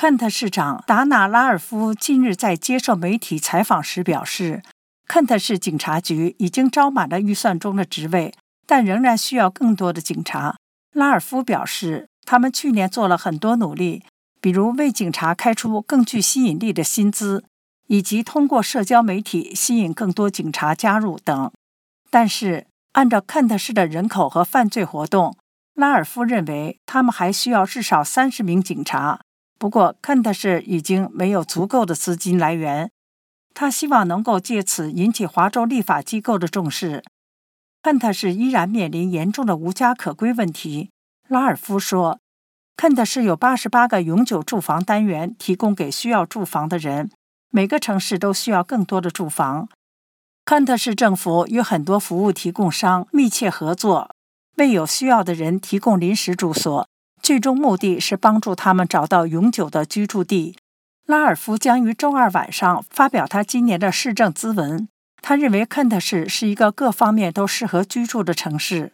肯特市长达纳拉尔夫近日在接受媒体采访时表示，肯特市警察局已经招满了预算中的职位，但仍然需要更多的警察。拉尔夫表示，他们去年做了很多努力，比如为警察开出更具吸引力的薪资，以及通过社交媒体吸引更多警察加入等。但是，按照肯特市的人口和犯罪活动，拉尔夫认为他们还需要至少三十名警察。不过，肯特市已经没有足够的资金来源。他希望能够借此引起华州立法机构的重视。肯特市依然面临严重的无家可归问题。拉尔夫说，肯特市有八十八个永久住房单元提供给需要住房的人。每个城市都需要更多的住房。肯特市政府与很多服务提供商密切合作，为有需要的人提供临时住所。最终目的是帮助他们找到永久的居住地。拉尔夫将于周二晚上发表他今年的市政咨文。他认为肯特市是一个各方面都适合居住的城市。